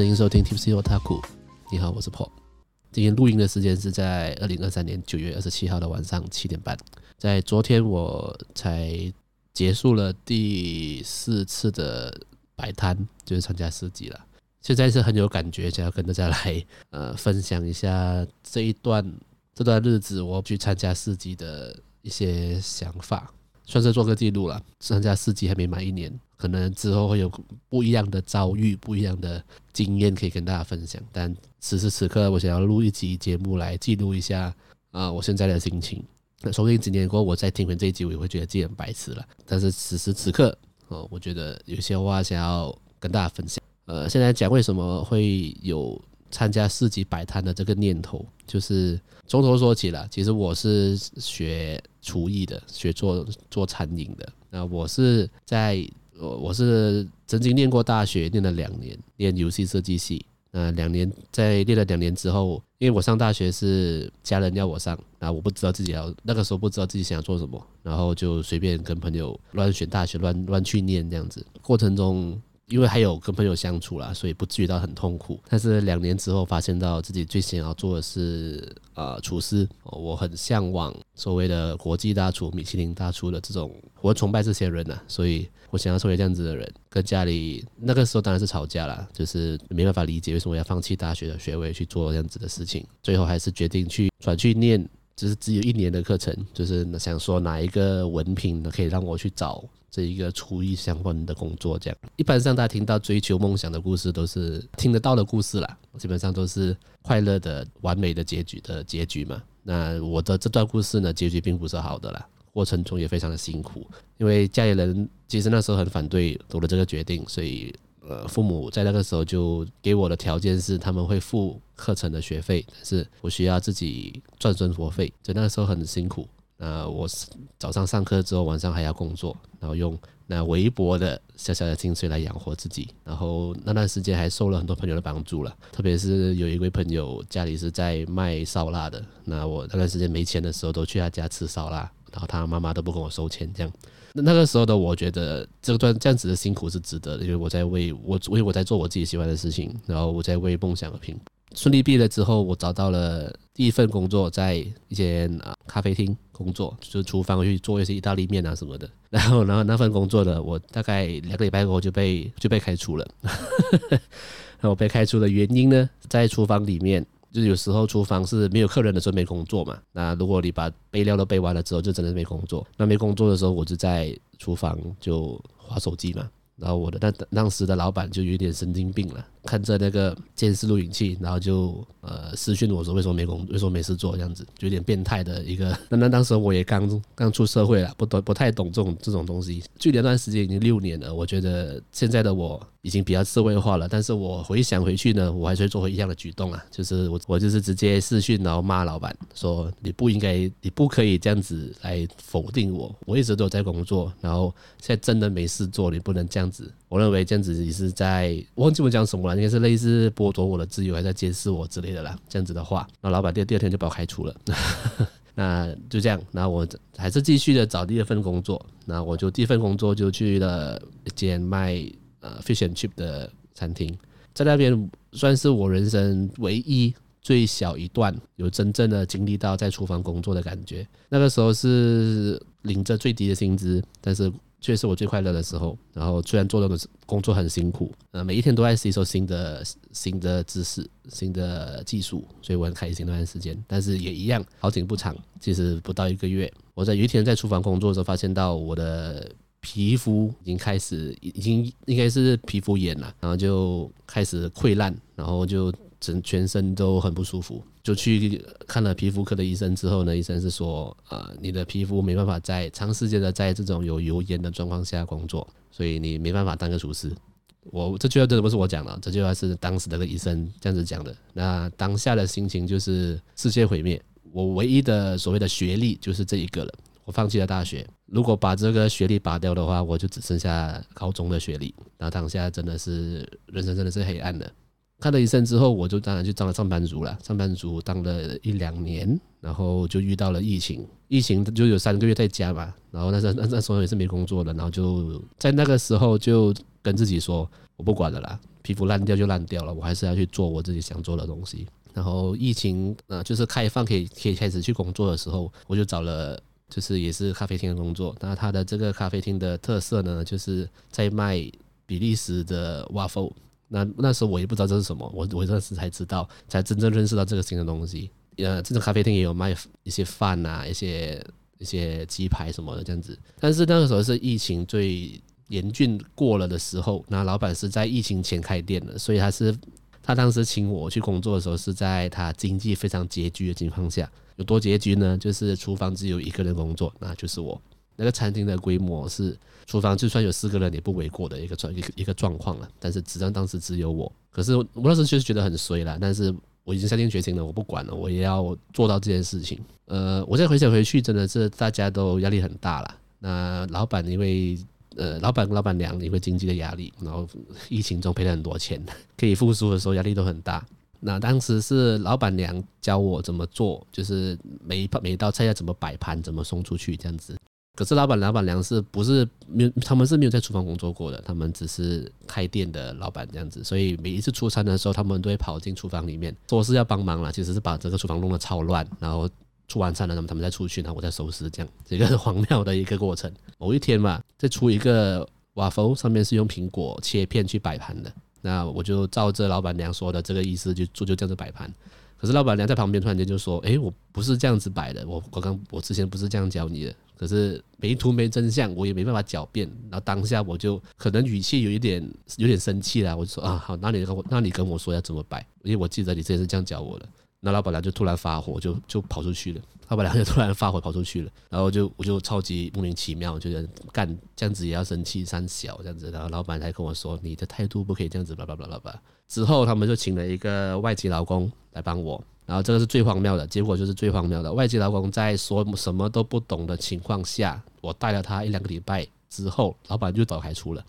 欢迎收听 Tipsy Otaku。你好，我是 Paul。今天录音的时间是在二零二三年九月二十七号的晚上七点半。在昨天我才结束了第四次的摆摊，就是参加市集了。现在是很有感觉，想要跟大家来 呃分享一下这一段这段日子我去参加市集的一些想法。算是做个记录了。参加四级还没满一年，可能之后会有不一样的遭遇、不一样的经验可以跟大家分享。但此时此刻，我想要录一集节目来记录一下啊、我现在的心情。说不定几年过后，我再听完这一集，我也会觉得自己很白痴了。但是此时此刻，哦、我觉得有些话想要跟大家分享。呃，现在讲为什么会有参加市集摆摊的这个念头，就是从头说起了。其实我是学厨艺的，学做做餐饮的。那我是在，我我是曾经念过大学，念了两年，念游戏设计系。那两年在念了两年之后，因为我上大学是家人要我上，那我不知道自己要那个时候不知道自己想要做什么，然后就随便跟朋友乱选大学，乱乱去念这样子，过程中。因为还有跟朋友相处啦，所以不至于到很痛苦。但是两年之后，发现到自己最想要做的是呃厨师。我很向往所谓的国际大厨、米其林大厨的这种，我崇拜这些人呐、所以我想要成为这样子的人。跟家里那个时候当然是吵架啦，就是没办法理解为什么要放弃大学的学位去做这样子的事情。最后还是决定去转去念，就是只有一年的课程，就是想说哪一个文凭可以让我去找。这一个厨艺相关的工作，这样一般上大家听到追求梦想的故事，都是听得到的故事啦，基本上都是快乐的、完美的结局的结局嘛。那我的这段故事呢，结局并不是好的啦，过程中也非常的辛苦，因为家里人其实那时候很反对我的这个决定，所以呃，父母在那个时候就给我的条件是他们会付课程的学费，但是我需要自己赚生活费，所以那个时候很辛苦。那我早上上课之后，晚上还要工作，然后用那微薄的小小的薪水来养活自己。然后那段时间还受了很多朋友的帮助了，特别是有一位朋友家里是在卖烧腊的，那我那段时间没钱的时候，都去他家吃烧腊，然后他妈妈都不跟我收钱，这样。那那个时候的我觉得这段这样子的辛苦是值得的，因为我在为我为我在做我自己喜欢的事情，然后我在为梦想而拼。顺利毕业了之后，我找到了第一份工作，在一间啊咖啡厅工作，就是厨房去做一些意大利面啊什么的。然后，然后那份工作呢，我大概两个礼拜后就被 就被开除了。那 我被开除的原因呢，在厨房里面，就有时候厨房是没有客人的时候没工作嘛。那如果你把备料都备完了之后，就真的是没工作。那没工作的时候，我就在厨房就划手机嘛。然后我的那当时的老板就有点神经病了，看着那个监视录影器，然后就呃私讯我说，为什么没工，为什么没事做这样子，就有点变态的一个。那那当时我也刚刚出社会了，不懂不太懂这种这种东西。距离那段时间已经六年了，我觉得现在的我已经比较社会化了。但是我回想回去呢，我还是会做回一样的举动啊，就是我我就是直接私讯，然后骂老板说，你不应该，你不可以这样子来否定我，我一直都有在工作，然后现在真的没事做，你不能这样子。我认为这样子你是在，忘记我讲什么应该是类似剥夺我的自由，还在监视我之类的啦。这样子的话，那老板第第二天就把我开除了。那就这样，那我还是继续的找第二份工作。那我就第一份工作就去了一间卖呃 fish and chip 的餐厅，在那边算是我人生唯一最小一段有真正的经历到在厨房工作的感觉。那个时候是领着最低的薪资，但是。却是我最快乐的时候。然后虽然做的工作很辛苦，呃，每一天都在吸收新的新的知识、新的技术，所以我很开心那段时间。但是也一样，好景不长，其实不到一个月，我在有一天在厨房工作的时候，发现到我的皮肤已经开始，已经应该是皮肤炎了，然后就开始溃烂，然后就。整全身都很不舒服，就去看了皮肤科的医生之后呢，医生是说，呃，你的皮肤没办法在长时间的在这种有油烟的状况下工作，所以你没办法当个厨师。我这句话真的不是我讲的，这句话是当时那个医生这样子讲的。那当下的心情就是世界毁灭，我唯一的所谓的学历就是这一个了，我放弃了大学。如果把这个学历拔掉的话，我就只剩下高中的学历。那当下真的是人生真的是黑暗的。看了医生之后，我就当然就当了上班族了。上班族当了一两年，然后就遇到了疫情。疫情就有三个月在家嘛，然后那时那 那时候也是没工作的，然后就在那个时候就跟自己说，我不管了啦，皮肤烂掉就烂掉了，我还是要去做我自己想做的东西。然后疫情呃就是开放可以可以开始去工作的时候，我就找了就是也是咖啡厅的工作。那他的这个咖啡厅的特色呢，就是在卖比利时的 waffle。那那时候我也不知道这是什么，我我这时才知道，才真正认识到这个新的东西。呃，这种咖啡厅也有卖一些饭啊，一些一些鸡排什么的这样子。但是那个时候是疫情最严峻过了的时候，那老板是在疫情前开店的，所以他是他当时请我去工作的时候，是在他经济非常拮据的情况下。有多拮据呢？就是厨房只有一个人工作，那就是我。那个餐厅的规模是厨房就算有四个人也不为过的一个状一个一个状况了。但是，只当当时只有我。可是我那时候就是觉得很衰了，但是。我已经下定决心了，我不管了，我也要做到这件事情。呃，我再回想回去，真的是大家都压力很大了。那老板因为呃，老板跟老板娘因为经济的压力，然后疫情中赔了很多钱，可以复苏的时候压力都很大。那当时是老板娘教我怎么做，就是每一每一道菜要怎么摆盘，怎么送出去这样子。可是老板、老板娘是不是没有？他们是没有在厨房工作过的，他们只是开店的老板这样子。所以每一次出餐的时候，他们都会跑进厨房里面，说是要帮忙了，其实是把这个厨房弄得超乱。然后出完餐了，他们他们再出去，然后我再收拾，这样这个是荒谬的一个过程。某一天嘛，再出一个 waffle，上面是用苹果切片去摆盘的，那我就照着老板娘说的这个意思就做，就这样子摆盘。可是老板娘在旁边突然间就说：“诶，我不是这样子摆的，我我刚我之前不是这样教你的。”可是没图没真相，我也没办法狡辩。然后当下我就可能语气有一点有点生气了，我就说啊，好，那你跟我那你跟我说要怎么摆，因为我记得你之前是这样教我的。那老板娘就突然发火，就就跑出去了。老板娘就突然发火跑出去了，然后就我就超级莫名其妙，觉得干这样子也要生气三小这样子。然后老板还跟我说，你的态度不可以这样子，叭叭叭叭叭。之后他们就请了一个外籍劳工来帮我。然后这个是最荒谬的结果，就是最荒谬的外籍劳工在说什么都不懂的情况下，我带了他一两个礼拜之后，老板就早开除了，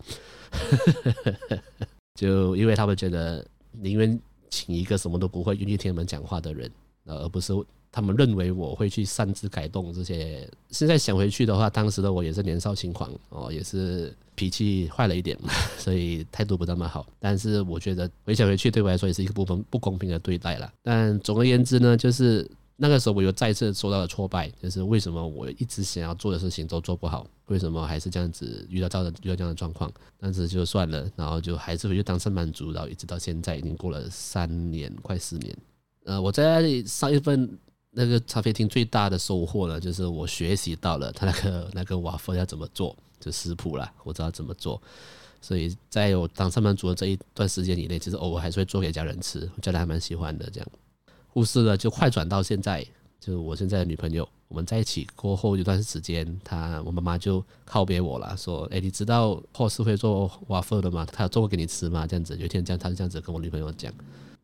就因为他们觉得宁愿请一个什么都不会、愿意听他们讲话的人，而不是。他们认为我会去擅自改动这些。现在想回去的话，当时的我也是年少轻狂哦，也是脾气坏了一点，所以态度不那么好。但是我觉得回想回去，对我来说也是一个不公不公平的对待了。但总而言之呢，就是那个时候我又再次受到了挫败，就是为什么我一直想要做的事情都做不好，为什么还是这样子遇到这样的遇到这样的状况？但是就算了，然后就还是回去当上班族，然后一直到现在已经过了三年快四年。呃，我在上一份。那个咖啡厅最大的收获呢，就是我学习到了他那个那个瓦夫要怎么做，就食谱了，我知道怎么做。所以在我当上班族的这一段时间以内，其实偶尔还是会做给家人吃，家人还蛮喜欢的。这样，故事呢就快转到现在，就是我现在的女朋友，我们在一起过后一段时间，她我妈妈就告别我了，说：“哎，你知道 Paul 是会做瓦夫的吗？他有做过给你吃吗？”这样子，有一天这样，他就这样子跟我女朋友讲，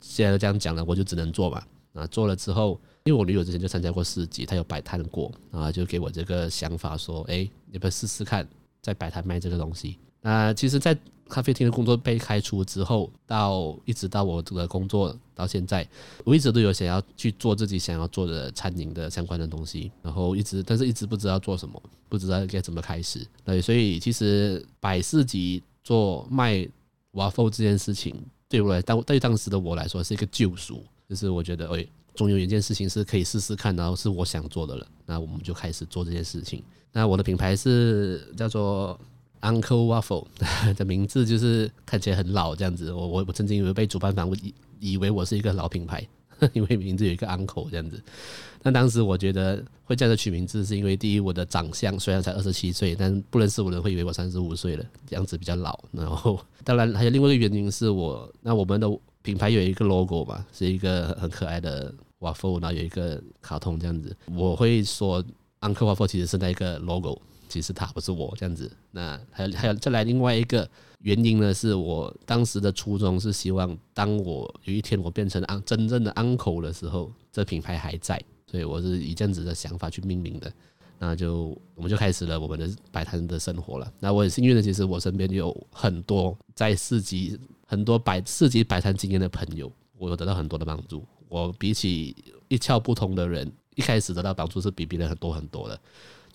现在都这样讲了，我就只能做嘛。啊，做了之后。因为我女友之前就参加过市集，她有摆摊过，啊，就给我这个想法说，哎，你不要试试看，在摆摊卖这个东西。那其实，在咖啡厅的工作被开除之后，到一直到我这个工作到现在，我一直都有想要去做自己想要做的餐饮的相关的东西，然后一直，但是一直不知道做什么，不知道该怎么开始。对，所以其实百事级做卖 waffle 这件事情，对我来，当对当时的我来说是一个救赎，就是我觉得，哎。总有一件事情是可以试试看，然后是我想做的了，那我们就开始做这件事情。那我的品牌是叫做 Uncle Waffle 的名字，就是看起来很老这样子。我我我曾经以为被主办方以以为我是一个老品牌，因为名字有一个 Uncle 这样子。但当时我觉得会这样子取名字，是因为第一我的长相虽然才二十七岁，但不认识我的人会以为我三十五岁了，这样子比较老。然后当然还有另外一个原因是我那我们的品牌有一个 logo 嘛，是一个很可爱的。Waffle，然后有一个卡通这样子，我会说 Uncle Waffle 其实是那个 logo，其实他不是我这样子。那还有还有再来另外一个原因呢，是我当时的初衷是希望，当我有一天我变成安真正的 Uncle 的时候，这品牌还在，所以我是以这样子的想法去命名的。那就我们就开始了我们的摆摊的生活了。那我很幸运的，其实我身边有很多在市集很多摆市集摆摊经验的朋友，我有得到很多的帮助。我比起一窍不通的人，一开始得到帮助是比别人很多很多的，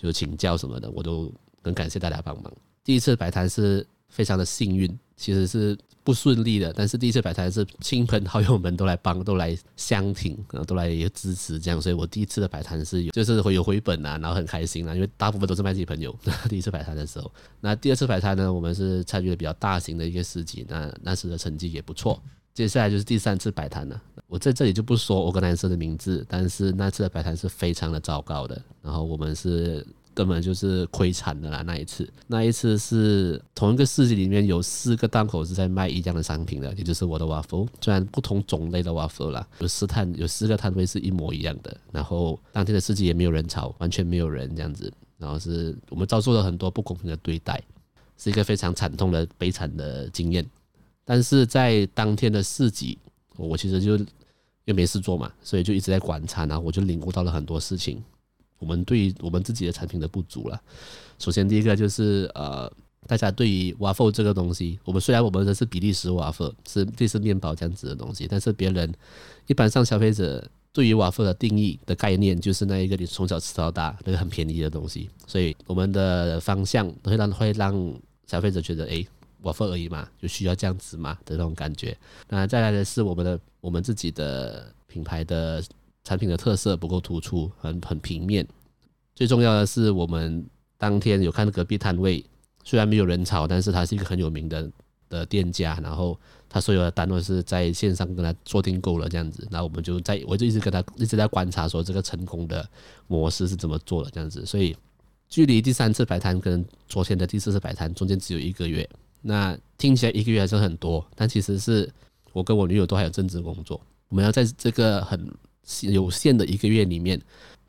就请教什么的，我都很感谢大家帮忙。第一次摆摊是非常的幸运，其实是不顺利的。但是第一次摆摊是亲朋好友们都来帮，都来相挺，然后都来支持这样，所以我第一次的摆摊是有，就是会有回本啊，然后很开心啊，因为大部分都是卖自己朋友。第一次摆摊的时候，那第二次摆摊呢，我们是参与了比较大型的一个市集，那那时的成绩也不错。接下来就是第三次摆摊了，我在这里就不说我跟男生的名字，但是那次的摆摊是非常的糟糕的，然后我们是。根本就是亏惨的啦！那一次，那一次是同一个市集里面有四个档口是在卖一样的商品的，也就是我的 waffle，虽然不同种类的 waffle 啦，有四摊有四个摊位是一模一样的。然后当天的市集也没有人潮，完全没有人这样子。然后是我们遭受了很多不公平的对待，是一个非常惨痛的悲惨的经验。但是在当天的市集，我其实就又没事做嘛，所以就一直在观察，然后我就领悟到了很多事情。我们对于我们自己的产品的不足了。首先，第一个就是呃，大家对于 waffle 这个东西，我们虽然我们的是比利时 waffle，是类似面包这样子的东西，但是别人一般上消费者对于 waffle 的定义的概念，就是那一个你从小吃到大那个很便宜的东西，所以我们的方向会让会让消费者觉得，诶，waffle 而已嘛，就需要这样子嘛的那种感觉。那再来的是我们的我们自己的品牌的。产品的特色不够突出，很很平面。最重要的是，我们当天有看隔壁摊位，虽然没有人潮，但是他是一个很有名的的店家。然后他所有的单都是在线上跟他做订购了这样子。然后我们就在，我就一直跟他一直在观察，说这个成功的模式是怎么做的这样子。所以距离第三次摆摊跟昨天的第四次摆摊中间只有一个月。那听起来一个月还是很多，但其实是我跟我女友都还有正职工作，我们要在这个很。有限的一个月里面，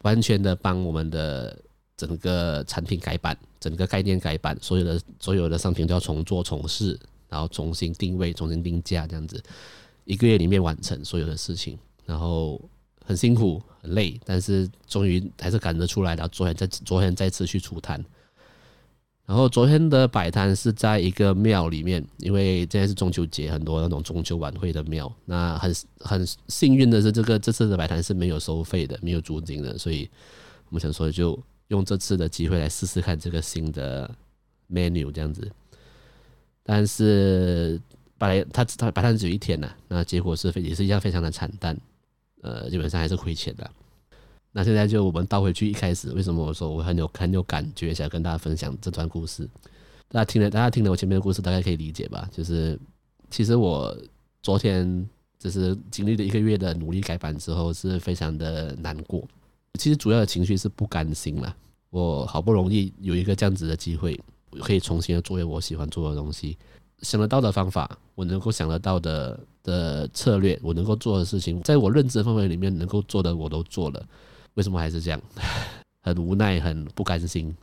完全的帮我们的整个产品改版，整个概念改版，所有的所有的商品都要重做重试，然后重新定位、重新定价，这样子一个月里面完成所有的事情，然后很辛苦很累，但是终于还是赶得出来，然后昨天再昨天再次去出摊。然后昨天的摆摊是在一个庙里面，因为现在是中秋节，很多那种中秋晚会的庙。那很很幸运的是，这个这次的摆摊是没有收费的，没有租金的，所以我们想说就用这次的机会来试试看这个新的 menu 这样子。但是摆他他摆摊只有一天呐，那结果是非也是一样非常的惨淡，呃，基本上还是亏钱的。那现在就我们倒回去一开始，为什么我说我很有很有感觉，想跟大家分享这段故事？大家听了，大家听了我前面的故事，大概可以理解吧？就是其实我昨天就是经历了一个月的努力改版之后，是非常的难过。其实主要的情绪是不甘心啦。我好不容易有一个这样子的机会，可以重新的做我喜欢做的东西，想得到的方法，我能够想得到的的策略，我能够做的事情，在我认知的范围里面能够做的我都做了。为什么还是这样？很无奈，很不甘心。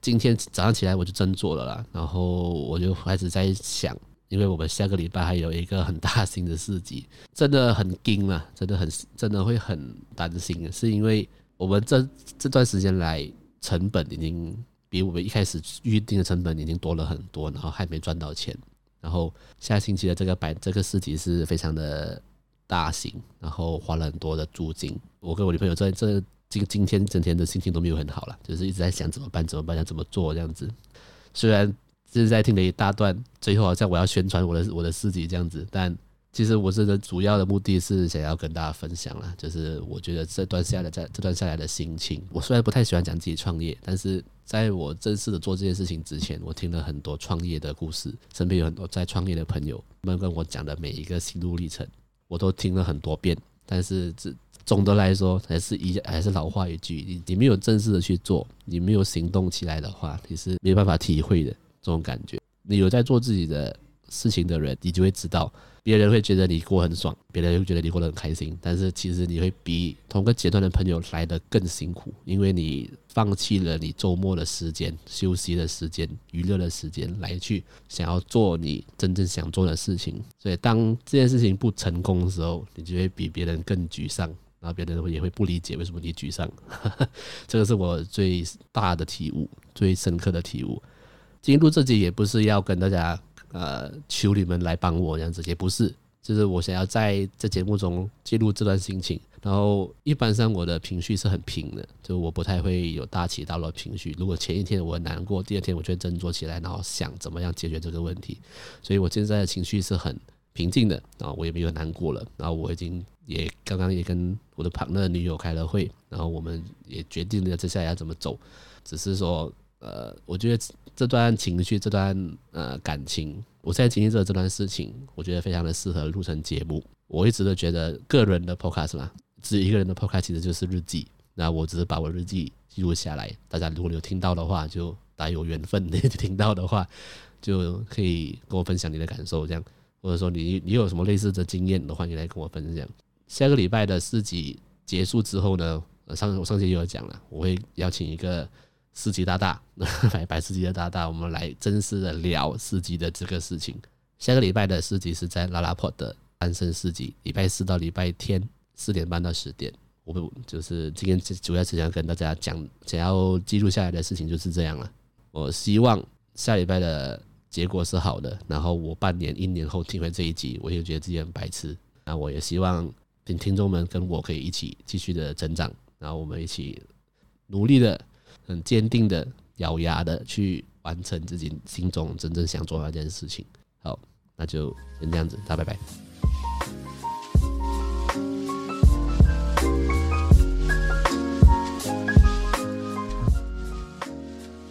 今天早上起来我就真做了啦，然后我就开始在想，因为我们下个礼拜还有一个很大型的市集，真的很惊啊，真的很真的会很担心，是因为我们这这段时间来成本已经比我们一开始预定的成本已经多了很多，然后还没赚到钱。然后下星期的这个白这个市集是非常的。大型，然后花了很多的租金。我跟我女朋友在这今今天整天的心情都没有很好了，就是一直在想怎么办，怎么办，要怎么做这样子。虽然就是在听了一大段，最后好像我要宣传我的我的事迹这样子，但其实我这个主要的目的是想要跟大家分享了，就是我觉得这段下来在这段下来的心情。我虽然不太喜欢讲自己创业，但是在我正式的做这件事情之前，我听了很多创业的故事，身边有很多在创业的朋友们跟我讲的每一个心路历程。我都听了很多遍，但是这总的来说还是一还是老话一句，你你没有正式的去做，你没有行动起来的话，你是没办法体会的这种感觉。你有在做自己的事情的人，你就会知道。别人会觉得你过很爽，别人会觉得你过得很开心，但是其实你会比同个阶段的朋友来得更辛苦，因为你放弃了你周末的时间、休息的时间、娱乐的时间来去想要做你真正想做的事情。所以当这件事情不成功的时候，你就会比别人更沮丧，然后别人也会不理解为什么你沮丧。这个是我最大的体悟，最深刻的体悟。进入这集也不是要跟大家。呃，求你们来帮我这样子，也不是，就是我想要在这节目中记录这段心情，然后一般上我的情绪是很平的，就我不太会有大起大落的情绪。如果前一天我难过，第二天我就振作起来，然后想怎么样解决这个问题。所以我现在的情绪是很平静的，啊我也没有难过了。然后我已经也刚刚也跟我的 partner 女友开了会，然后我们也决定了接下来要怎么走。只是说，呃，我觉得这段情绪、这段呃感情，我现在经历着这段事情，我觉得非常的适合录成节目。我一直都觉得个人的 podcast 嘛。自己一个人的 podcast 其实就是日记，那我只是把我日记记录下来。大家如果有听到的话，就大家有缘分的 听到的话，就可以跟我分享你的感受，这样，或者说你你有什么类似的经验的话，你来跟我分享。下个礼拜的四集结束之后呢，上我上期也有讲了，我会邀请一个市集大大，白白市集的大大，我们来正式的聊市集的这个事情。下个礼拜的四级是在拉拉破的安生四级，礼拜四到礼拜天。四点半到十点，我们就是今天主要是想跟大家讲，想要记录下来的事情就是这样了。我希望下礼拜的结果是好的，然后我半年、一年后听完这一集，我也觉得自己很白痴。那我也希望听听众们跟我可以一起继续的成长，然后我们一起努力的、很坚定的、咬牙的去完成自己心中真正想做的那件事情。好，那就先这样子，大家拜拜。